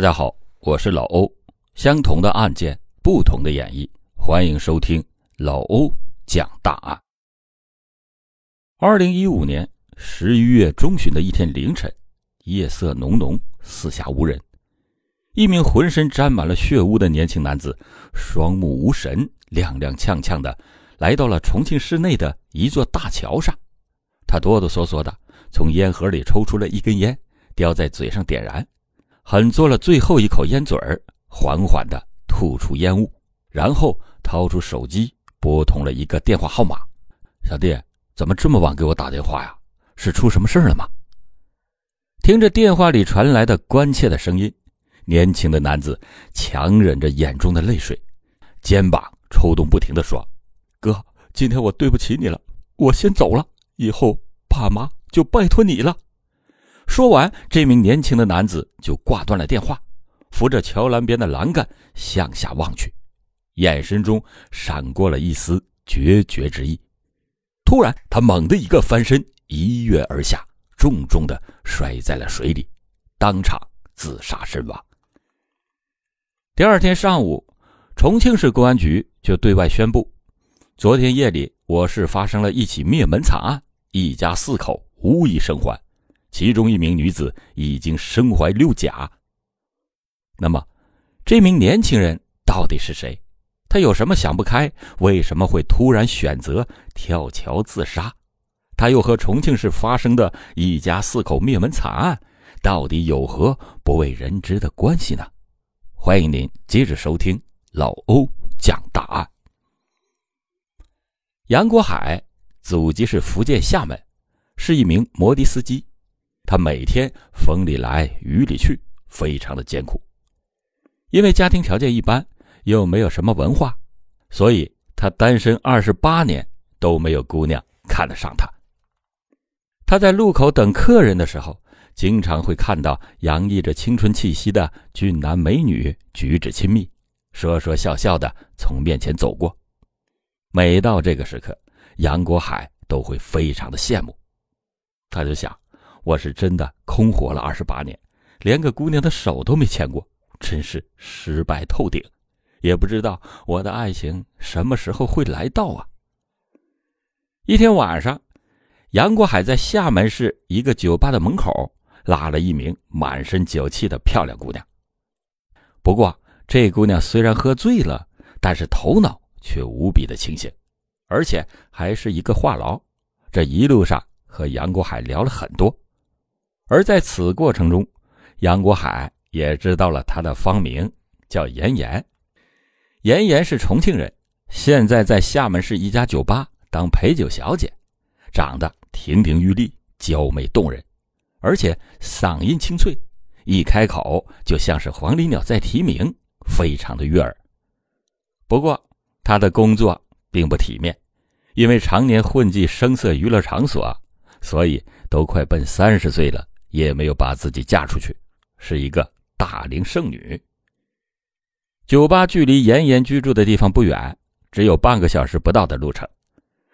大家好，我是老欧。相同的案件，不同的演绎，欢迎收听老欧讲大案。二零一五年十一月中旬的一天凌晨，夜色浓浓，四下无人。一名浑身沾满了血污的年轻男子，双目无神，踉踉跄跄的来到了重庆市内的一座大桥上。他哆哆嗦嗦的从烟盒里抽出了一根烟，叼在嘴上点燃。狠嘬了最后一口烟嘴儿，缓缓的吐出烟雾，然后掏出手机拨通了一个电话号码：“小弟，怎么这么晚给我打电话呀？是出什么事了吗？”听着电话里传来的关切的声音，年轻的男子强忍着眼中的泪水，肩膀抽动不停的说：“哥，今天我对不起你了，我先走了，以后爸妈就拜托你了。”说完，这名年轻的男子就挂断了电话，扶着桥栏边的栏杆向下望去，眼神中闪过了一丝决绝之意。突然，他猛地一个翻身，一跃而下，重重的摔在了水里，当场自杀身亡。第二天上午，重庆市公安局就对外宣布，昨天夜里我市发生了一起灭门惨案，一家四口无一生还。其中一名女子已经身怀六甲。那么，这名年轻人到底是谁？他有什么想不开？为什么会突然选择跳桥自杀？他又和重庆市发生的一家四口灭门惨案到底有何不为人知的关系呢？欢迎您接着收听老欧讲大案。杨国海，祖籍是福建厦门，是一名摩的司机。他每天风里来雨里去，非常的艰苦。因为家庭条件一般，又没有什么文化，所以他单身二十八年都没有姑娘看得上他。他在路口等客人的时候，经常会看到洋溢着青春气息的俊男美女，举止亲密，说说笑笑的从面前走过。每到这个时刻，杨国海都会非常的羡慕，他就想。我是真的空活了二十八年，连个姑娘的手都没牵过，真是失败透顶。也不知道我的爱情什么时候会来到啊！一天晚上，杨国海在厦门市一个酒吧的门口拉了一名满身酒气的漂亮姑娘。不过，这姑娘虽然喝醉了，但是头脑却无比的清醒，而且还是一个话痨。这一路上和杨国海聊了很多。而在此过程中，杨国海也知道了他的芳名叫严严。严严是重庆人，现在在厦门市一家酒吧当陪酒小姐，长得亭亭玉立、娇美动人，而且嗓音清脆，一开口就像是黄鹂鸟在啼鸣，非常的悦耳。不过，他的工作并不体面，因为常年混迹声色娱乐场所，所以都快奔三十岁了。也没有把自己嫁出去，是一个大龄剩女。酒吧距离妍妍居住的地方不远，只有半个小时不到的路程。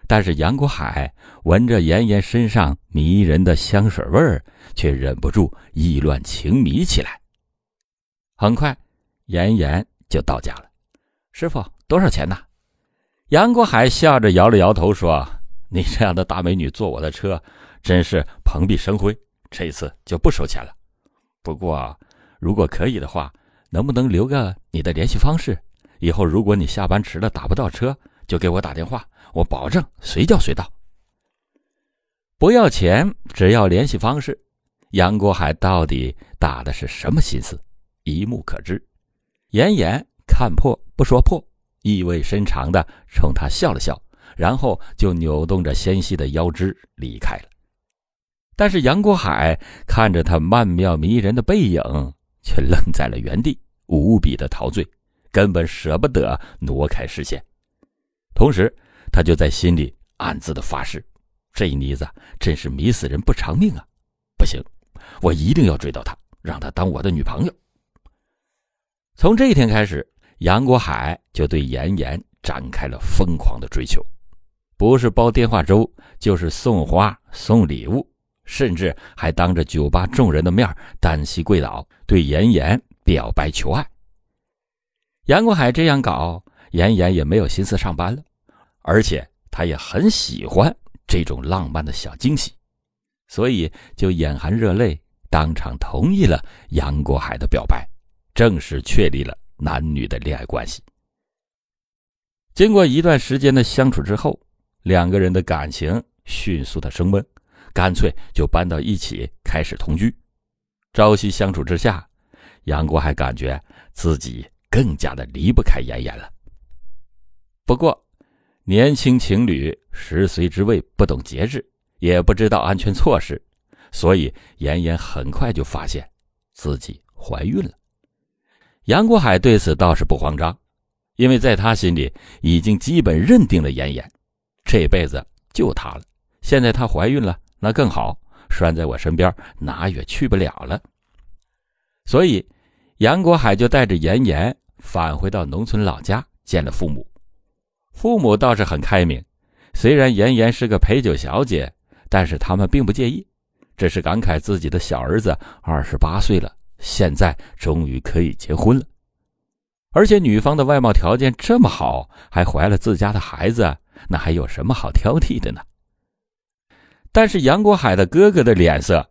但是杨国海闻着妍妍身上迷人的香水味儿，却忍不住意乱情迷起来。很快，妍妍就到家了。师傅，多少钱呢？杨国海笑着摇了摇头说：“你这样的大美女坐我的车，真是蓬荜生辉。”这一次就不收钱了，不过如果可以的话，能不能留个你的联系方式？以后如果你下班迟了打不到车，就给我打电话，我保证随叫随到。不要钱，只要联系方式。杨国海到底打的是什么心思？一目可知。严严看破不说破，意味深长的冲他笑了笑，然后就扭动着纤细的腰肢离开了。但是杨国海看着他曼妙迷人的背影，却愣在了原地，无比的陶醉，根本舍不得挪开视线。同时，他就在心里暗自的发誓：这妮子真是迷死人不偿命啊！不行，我一定要追到她，让她当我的女朋友。从这一天开始，杨国海就对妍妍展开了疯狂的追求，不是煲电话粥，就是送花送礼物。甚至还当着酒吧众人的面单膝跪倒，对严严表白求爱。杨国海这样搞，妍妍也没有心思上班了，而且他也很喜欢这种浪漫的小惊喜，所以就眼含热泪，当场同意了杨国海的表白，正式确立了男女的恋爱关系。经过一段时间的相处之后，两个人的感情迅速的升温，干脆就搬到一起开始同居。朝夕相处之下，杨国海感觉自己。更加的离不开妍妍了。不过，年轻情侣十岁之位不懂节制，也不知道安全措施，所以妍妍很快就发现自己怀孕了。杨国海对此倒是不慌张，因为在他心里已经基本认定了妍妍，这辈子就她了。现在她怀孕了，那更好，拴在我身边，哪也去不了了。所以，杨国海就带着妍妍。返回到农村老家见了父母，父母倒是很开明。虽然妍妍是个陪酒小姐，但是他们并不介意，只是感慨自己的小儿子二十八岁了，现在终于可以结婚了。而且女方的外貌条件这么好，还怀了自家的孩子，那还有什么好挑剔的呢？但是杨国海的哥哥的脸色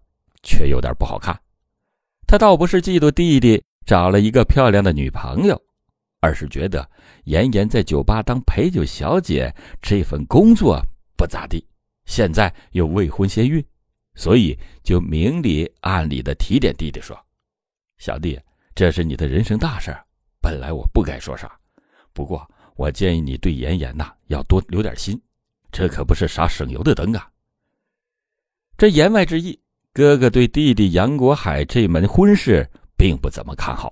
却有点不好看，他倒不是嫉妒弟弟。找了一个漂亮的女朋友，而是觉得妍妍在酒吧当陪酒小姐这份工作不咋地，现在又未婚先孕，所以就明里暗里的提点弟弟说：“小弟，这是你的人生大事，本来我不该说啥，不过我建议你对妍妍呐要多留点心，这可不是啥省油的灯啊。”这言外之意，哥哥对弟弟杨国海这门婚事。并不怎么看好，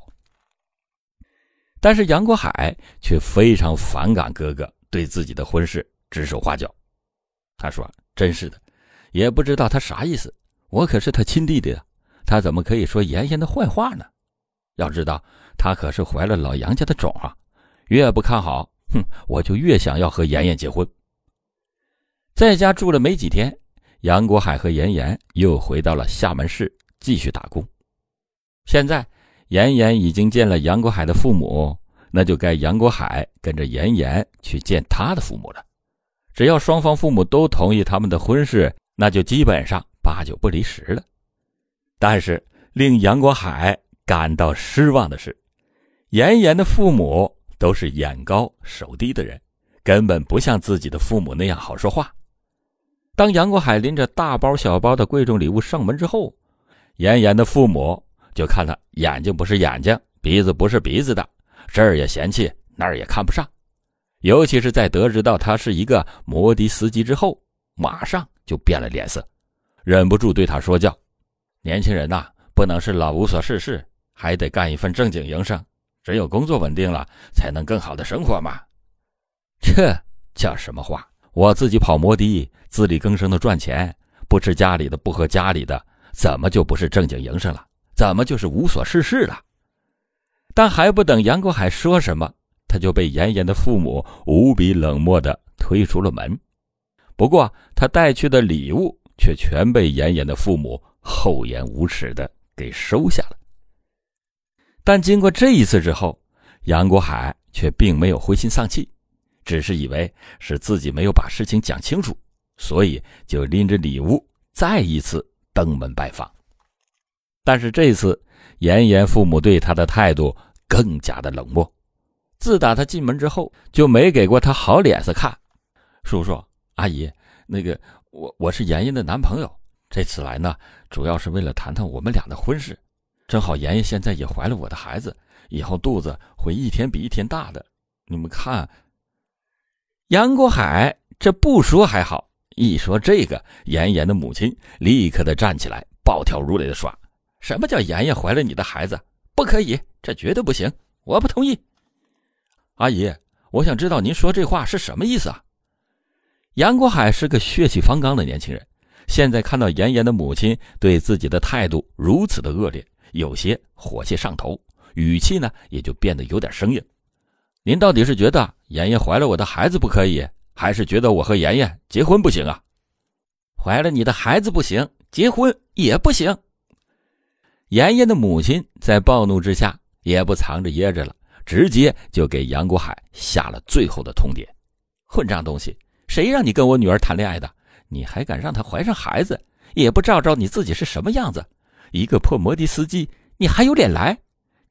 但是杨国海却非常反感哥哥对自己的婚事指手画脚。他说：“真是的，也不知道他啥意思。我可是他亲弟弟啊，他怎么可以说妍妍的坏话呢？要知道，他可是怀了老杨家的种啊！越不看好，哼，我就越想要和妍妍结婚。”在家住了没几天，杨国海和妍妍又回到了厦门市继续打工。现在，妍妍已经见了杨国海的父母，那就该杨国海跟着妍妍去见他的父母了。只要双方父母都同意他们的婚事，那就基本上八九不离十了。但是令杨国海感到失望的是，妍妍的父母都是眼高手低的人，根本不像自己的父母那样好说话。当杨国海拎着大包小包的贵重礼物上门之后，妍妍的父母。就看他眼睛不是眼睛，鼻子不是鼻子的，这儿也嫌弃，那儿也看不上。尤其是在得知到他是一个摩的司机之后，马上就变了脸色，忍不住对他说教：“年轻人呐，不能是老无所事事，还得干一份正经营生。只有工作稳定了，才能更好的生活嘛。”这叫什么话？我自己跑摩的，自力更生的赚钱，不吃家里的，不喝家里的，怎么就不是正经营生了？怎么就是无所事事了？但还不等杨国海说什么，他就被妍妍的父母无比冷漠的推出了门。不过他带去的礼物却全被妍妍的父母厚颜无耻的给收下了。但经过这一次之后，杨国海却并没有灰心丧气，只是以为是自己没有把事情讲清楚，所以就拎着礼物再一次登门拜访。但是这次，妍妍父母对他的态度更加的冷漠。自打他进门之后，就没给过他好脸色看。叔叔阿姨，那个我我是妍妍的男朋友，这次来呢，主要是为了谈谈我们俩的婚事。正好妍妍现在也怀了我的孩子，以后肚子会一天比一天大的。你们看，杨国海这不说还好，一说这个，妍妍的母亲立刻的站起来，暴跳如雷的说。什么叫妍妍怀了你的孩子？不可以，这绝对不行，我不同意。阿姨，我想知道您说这话是什么意思啊？杨国海是个血气方刚的年轻人，现在看到妍妍的母亲对自己的态度如此的恶劣，有些火气上头，语气呢也就变得有点生硬。您到底是觉得妍妍怀了我的孩子不可以，还是觉得我和妍妍结婚不行啊？怀了你的孩子不行，结婚也不行。妍妍的母亲在暴怒之下，也不藏着掖着了，直接就给杨国海下了最后的通牒：“混账东西，谁让你跟我女儿谈恋爱的？你还敢让她怀上孩子？也不照照你自己是什么样子？一个破摩的司机，你还有脸来？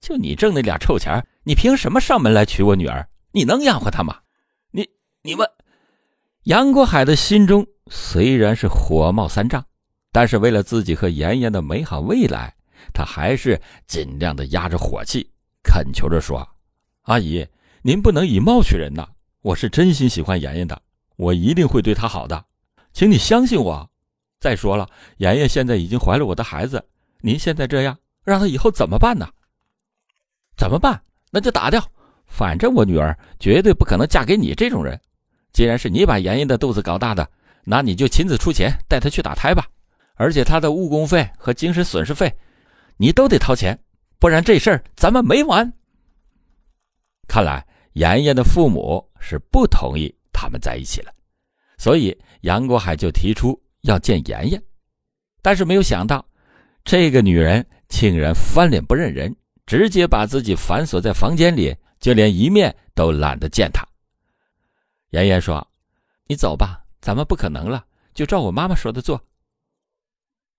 就你挣那俩臭钱，你凭什么上门来娶我女儿？你能养活她吗？你你们……”杨国海的心中虽然是火冒三丈，但是为了自己和妍妍的美好未来，他还是尽量的压着火气，恳求着说：“阿姨，您不能以貌取人呐！我是真心喜欢妍妍的，我一定会对她好的，请你相信我。再说了，妍妍现在已经怀了我的孩子，您现在这样，让她以后怎么办呢？怎么办？那就打掉，反正我女儿绝对不可能嫁给你这种人。”既然是你把妍妍的肚子搞大的，那你就亲自出钱带她去打胎吧。而且她的误工费和精神损失费，你都得掏钱，不然这事儿咱们没完。看来妍妍的父母是不同意他们在一起了，所以杨国海就提出要见妍妍。但是没有想到，这个女人竟然翻脸不认人，直接把自己反锁在房间里，就连一面都懒得见他。妍妍说：“你走吧，咱们不可能了，就照我妈妈说的做。”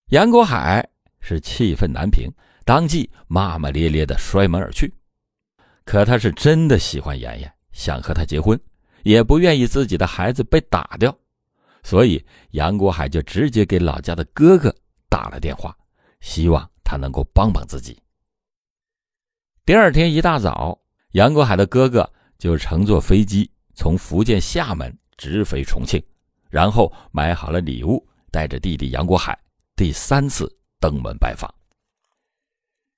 杨国海是气愤难平，当即骂骂咧咧的摔门而去。可他是真的喜欢妍妍，想和她结婚，也不愿意自己的孩子被打掉，所以杨国海就直接给老家的哥哥打了电话，希望他能够帮帮自己。第二天一大早，杨国海的哥哥就乘坐飞机。从福建厦门直飞重庆，然后买好了礼物，带着弟弟杨国海第三次登门拜访。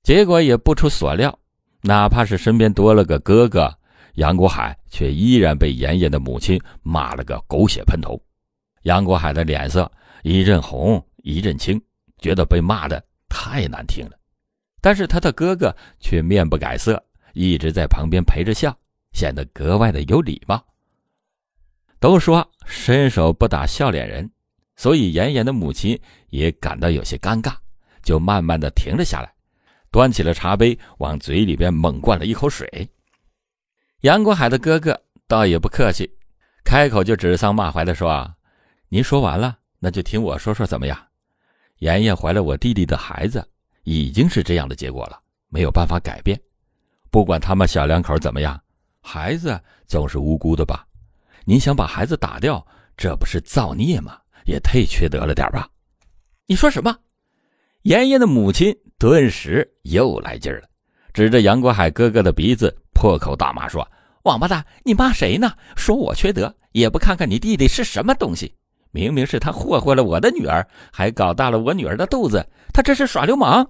结果也不出所料，哪怕是身边多了个哥哥，杨国海却依然被妍妍的母亲骂了个狗血喷头。杨国海的脸色一阵红一阵青，觉得被骂的太难听了。但是他的哥哥却面不改色，一直在旁边陪着笑。显得格外的有礼貌。都说伸手不打笑脸人，所以妍妍的母亲也感到有些尴尬，就慢慢的停了下来，端起了茶杯往嘴里边猛灌了一口水。杨国海的哥哥倒也不客气，开口就指桑骂槐的说：“啊您说完了，那就听我说说怎么样？妍妍怀了我弟弟的孩子，已经是这样的结果了，没有办法改变。不管他们小两口怎么样。”孩子总是无辜的吧？您想把孩子打掉，这不是造孽吗？也忒缺德了点吧？你说什么？妍妍的母亲顿时又来劲了，指着杨国海哥哥的鼻子破口大骂说：“王八蛋，你骂谁呢？说我缺德，也不看看你弟弟是什么东西！明明是他祸祸了我的女儿，还搞大了我女儿的肚子，他这是耍流氓！”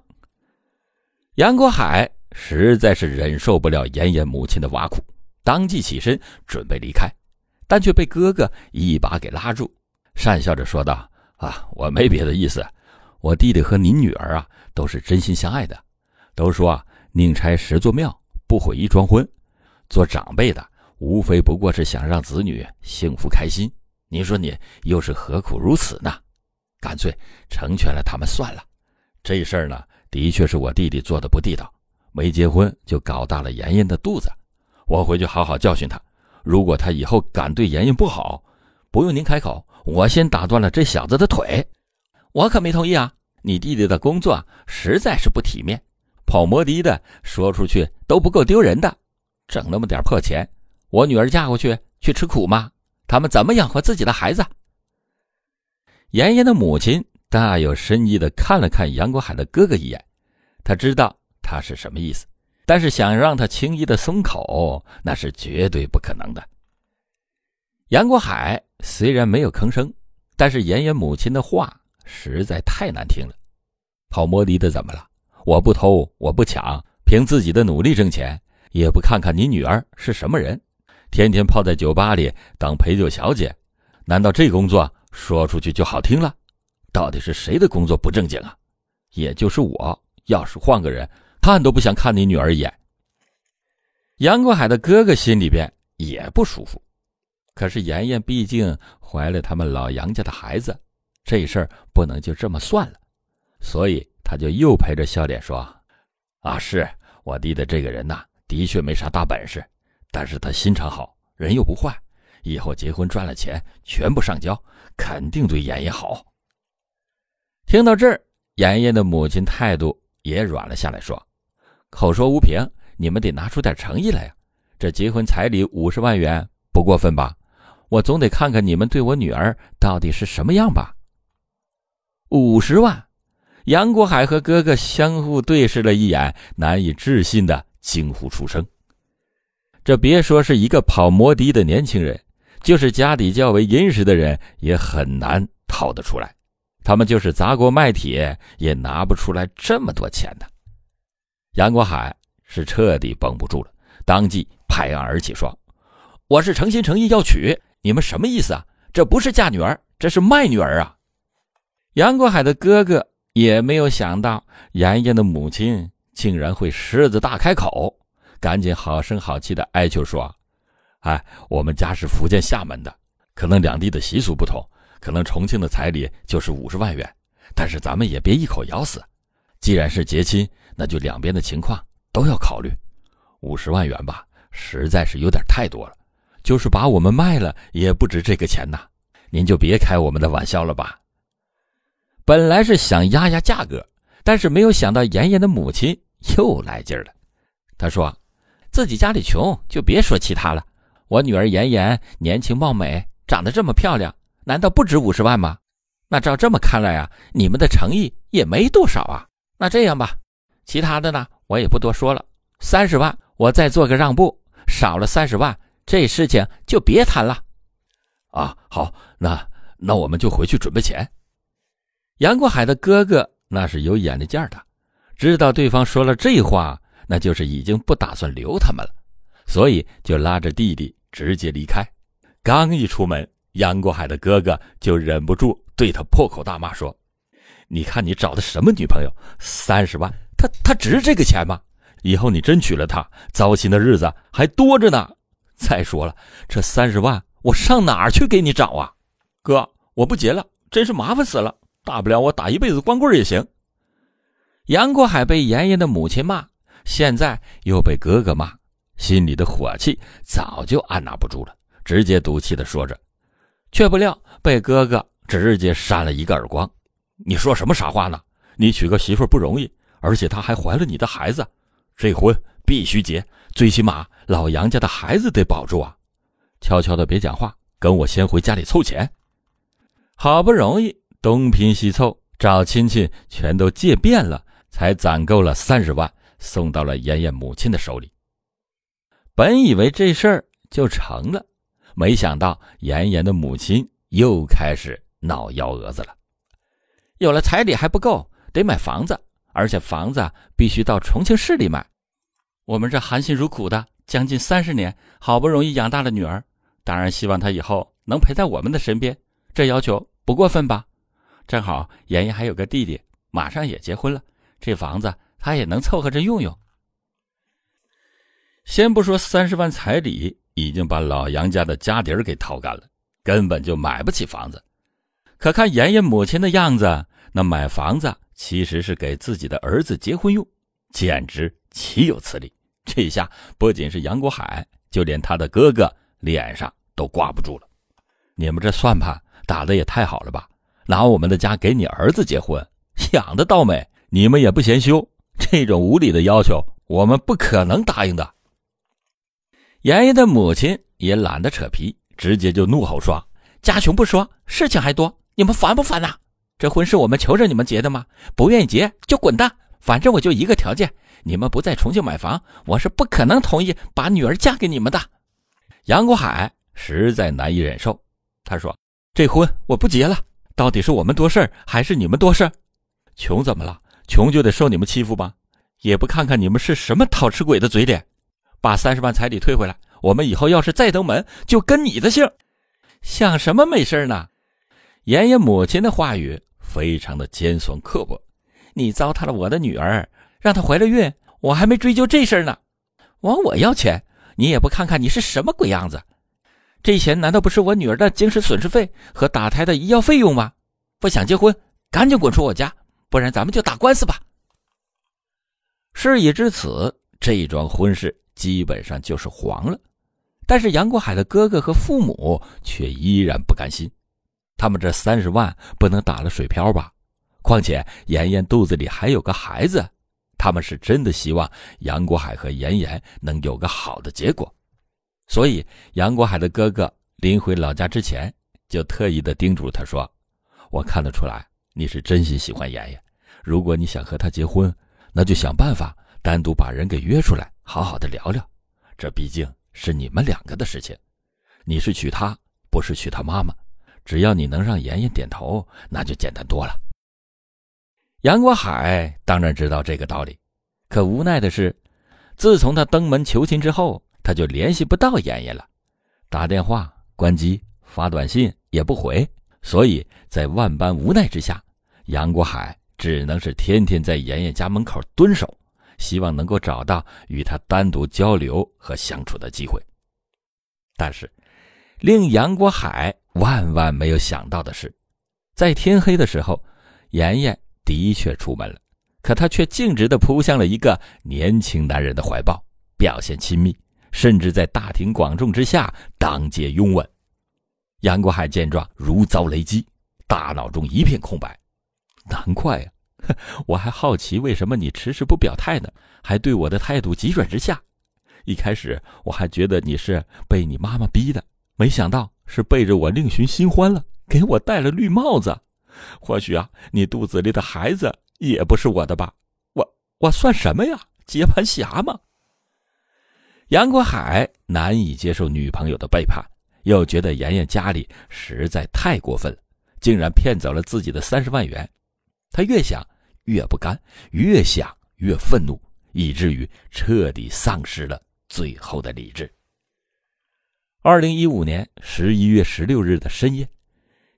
杨国海实在是忍受不了妍妍母亲的挖苦。当即起身准备离开，但却被哥哥一把给拉住，讪笑着说道：“啊，我没别的意思，我弟弟和您女儿啊都是真心相爱的。都说啊，宁拆十座庙，不毁一桩婚。做长辈的无非不过是想让子女幸福开心。您说你又是何苦如此呢？干脆成全了他们算了。这事儿呢，的确是我弟弟做的不地道，没结婚就搞大了妍妍的肚子。”我回去好好教训他。如果他以后敢对妍妍不好，不用您开口，我先打断了这小子的腿。我可没同意啊！你弟弟的工作实在是不体面，跑摩的的，说出去都不够丢人的。挣那么点破钱，我女儿嫁过去去吃苦吗？他们怎么养活自己的孩子？妍妍的母亲大有深意的看了看杨国海的哥哥一眼，他知道他是什么意思。但是想让他轻易的松口，那是绝对不可能的。杨国海虽然没有吭声，但是妍妍母亲的话实在太难听了。跑摩的的怎么了？我不偷，我不抢，凭自己的努力挣钱，也不看看你女儿是什么人，天天泡在酒吧里当陪酒小姐，难道这工作说出去就好听了？到底是谁的工作不正经啊？也就是我，要是换个人。看都不想看你女儿一眼。杨国海的哥哥心里边也不舒服，可是妍妍毕竟怀了他们老杨家的孩子，这事儿不能就这么算了，所以他就又陪着笑脸说：“啊，是我弟的这个人呐，的确没啥大本事，但是他心肠好，人又不坏，以后结婚赚了钱，全部上交，肯定对妍妍好。”听到这儿，妍妍的母亲态度也软了下来，说：“口说无凭，你们得拿出点诚意来呀！这结婚彩礼五十万元不过分吧？我总得看看你们对我女儿到底是什么样吧。”五十万，杨国海和哥哥相互对视了一眼，难以置信的惊呼出声。这别说是一个跑摩的的年轻人，就是家底较为殷实的人也很难掏得出来。他们就是砸锅卖铁也拿不出来这么多钱的。杨国海是彻底绷不住了，当即拍案而起说：“我是诚心诚意要娶，你们什么意思啊？这不是嫁女儿，这是卖女儿啊！”杨国海的哥哥也没有想到妍妍的母亲竟然会狮子大开口，赶紧好声好气的哀求说：“哎，我们家是福建厦门的，可能两地的习俗不同。”可能重庆的彩礼就是五十万元，但是咱们也别一口咬死。既然是结亲，那就两边的情况都要考虑。五十万元吧，实在是有点太多了。就是把我们卖了，也不值这个钱呐。您就别开我们的玩笑了吧。本来是想压压价格，但是没有想到妍妍的母亲又来劲了。她说：“自己家里穷，就别说其他了。我女儿妍妍年轻貌美，长得这么漂亮。”难道不值五十万吗？那照这么看来啊，你们的诚意也没多少啊。那这样吧，其他的呢，我也不多说了。三十万，我再做个让步，少了三十万，这事情就别谈了。啊，好，那那我们就回去准备钱。杨国海的哥哥那是有眼力见的，知道对方说了这话，那就是已经不打算留他们了，所以就拉着弟弟直接离开。刚一出门。杨国海的哥哥就忍不住对他破口大骂说：“你看你找的什么女朋友？三十万，他他值这个钱吗？以后你真娶了她，糟心的日子还多着呢。再说了，这三十万我上哪儿去给你找啊？哥，我不结了，真是麻烦死了。大不了我打一辈子光棍也行。”杨国海被妍妍的母亲骂，现在又被哥哥骂，心里的火气早就按捺不住了，直接赌气的说着。却不料被哥哥直接扇了一个耳光。你说什么傻话呢？你娶个媳妇不容易，而且她还怀了你的孩子，这婚必须结，最起码老杨家的孩子得保住啊！悄悄的别讲话，跟我先回家里凑钱。好不容易东拼西凑，找亲戚全都借遍了，才攒够了三十万，送到了妍妍母亲的手里。本以为这事儿就成了。没想到妍妍的母亲又开始闹幺蛾子了。有了彩礼还不够，得买房子，而且房子必须到重庆市里买。我们这含辛茹苦的将近三十年，好不容易养大了女儿，当然希望她以后能陪在我们的身边。这要求不过分吧？正好妍妍还有个弟弟，马上也结婚了，这房子她也能凑合着用用。先不说三十万彩礼。已经把老杨家的家底儿给掏干了，根本就买不起房子。可看妍妍母亲的样子，那买房子其实是给自己的儿子结婚用，简直岂有此理！这下不仅是杨国海，就连他的哥哥脸上都挂不住了。你们这算盘打的也太好了吧？拿我们的家给你儿子结婚，想得倒美？你们也不嫌羞，这种无理的要求，我们不可能答应的。妍妍的母亲也懒得扯皮，直接就怒吼说：“家穷不说，事情还多，你们烦不烦呐？这婚是我们求着你们结的吗？不愿意结就滚蛋！反正我就一个条件，你们不在重庆买房，我是不可能同意把女儿嫁给你们的。”杨国海实在难以忍受，他说：“这婚我不结了，到底是我们多事还是你们多事穷怎么了？穷就得受你们欺负吧？也不看看你们是什么讨吃鬼的嘴脸。”把三十万彩礼退回来，我们以后要是再登门，就跟你的姓。想什么没事呢？妍妍母亲的话语非常的尖酸刻薄。你糟蹋了我的女儿，让她怀了孕，我还没追究这事呢。往我要钱，你也不看看你是什么鬼样子。这钱难道不是我女儿的精神损失费和打胎的医药费用吗？不想结婚，赶紧滚出我家，不然咱们就打官司吧。事已至此。这桩婚事基本上就是黄了。但是杨国海的哥哥和父母却依然不甘心，他们这三十万不能打了水漂吧？况且妍妍肚子里还有个孩子，他们是真的希望杨国海和妍妍能有个好的结果。所以杨国海的哥哥临回老家之前，就特意的叮嘱他说：“我看得出来你是真心喜欢妍妍，如果你想和她结婚，那就想办法单独把人给约出来，好好的聊聊。这毕竟……”是你们两个的事情，你是娶她，不是娶她妈妈。只要你能让妍妍点头，那就简单多了。杨国海当然知道这个道理，可无奈的是，自从他登门求亲之后，他就联系不到妍妍了，打电话关机，发短信也不回。所以在万般无奈之下，杨国海只能是天天在妍妍家门口蹲守。希望能够找到与他单独交流和相处的机会，但是令杨国海万万没有想到的是，在天黑的时候，妍妍的确出门了，可她却径直地扑向了一个年轻男人的怀抱，表现亲密，甚至在大庭广众之下当街拥吻。杨国海见状如遭雷击，大脑中一片空白，难怪呀。我还好奇为什么你迟迟不表态呢？还对我的态度急转直下。一开始我还觉得你是被你妈妈逼的，没想到是背着我另寻新欢了，给我戴了绿帽子。或许啊，你肚子里的孩子也不是我的吧？我我算什么呀？接盘侠吗？杨国海难以接受女朋友的背叛，又觉得妍妍家里实在太过分了，竟然骗走了自己的三十万元。他越想。越不甘，越想越愤怒，以至于彻底丧失了最后的理智。二零一五年十一月十六日的深夜，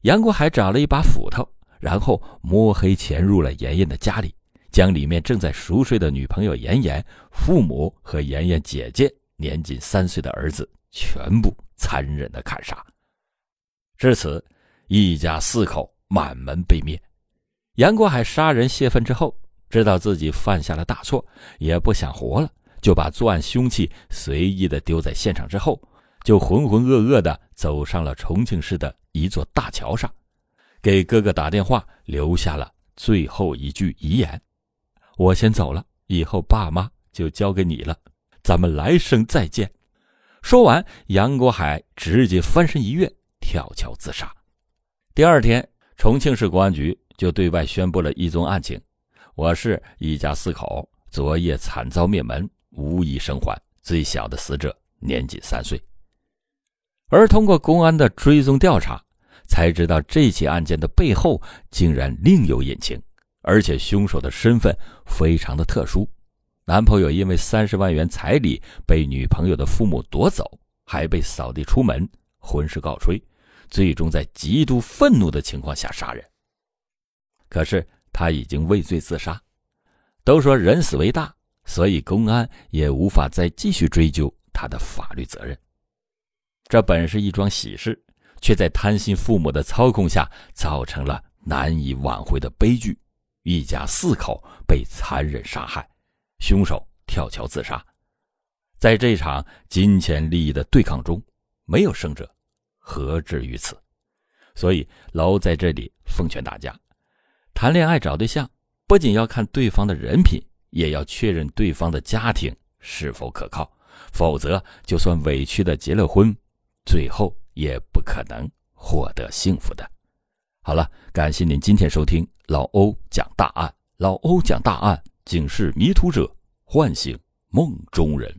杨国海找了一把斧头，然后摸黑潜入了妍妍的家里，将里面正在熟睡的女朋友妍妍、父母和妍妍姐姐年仅三岁的儿子全部残忍的砍杀。至此，一家四口满门被灭。杨国海杀人泄愤之后，知道自己犯下了大错，也不想活了，就把作案凶器随意的丢在现场之后，就浑浑噩噩的走上了重庆市的一座大桥上，给哥哥打电话，留下了最后一句遗言：“我先走了，以后爸妈就交给你了，咱们来生再见。”说完，杨国海直接翻身一跃，跳桥自杀。第二天，重庆市公安局。就对外宣布了一宗案情：我市一家四口昨夜惨遭灭门，无一生还，最小的死者年仅三岁。而通过公安的追踪调查，才知道这起案件的背后竟然另有隐情，而且凶手的身份非常的特殊。男朋友因为三十万元彩礼被女朋友的父母夺走，还被扫地出门，婚事告吹，最终在极度愤怒的情况下杀人。可是他已经畏罪自杀。都说人死为大，所以公安也无法再继续追究他的法律责任。这本是一桩喜事，却在贪心父母的操控下，造成了难以挽回的悲剧。一家四口被残忍杀害，凶手跳桥自杀。在这场金钱利益的对抗中，没有胜者，何至于此？所以，老在这里奉劝大家。谈恋爱找对象，不仅要看对方的人品，也要确认对方的家庭是否可靠，否则就算委屈的结了婚，最后也不可能获得幸福的。好了，感谢您今天收听老欧讲大案，老欧讲大案，警示迷途者，唤醒梦中人。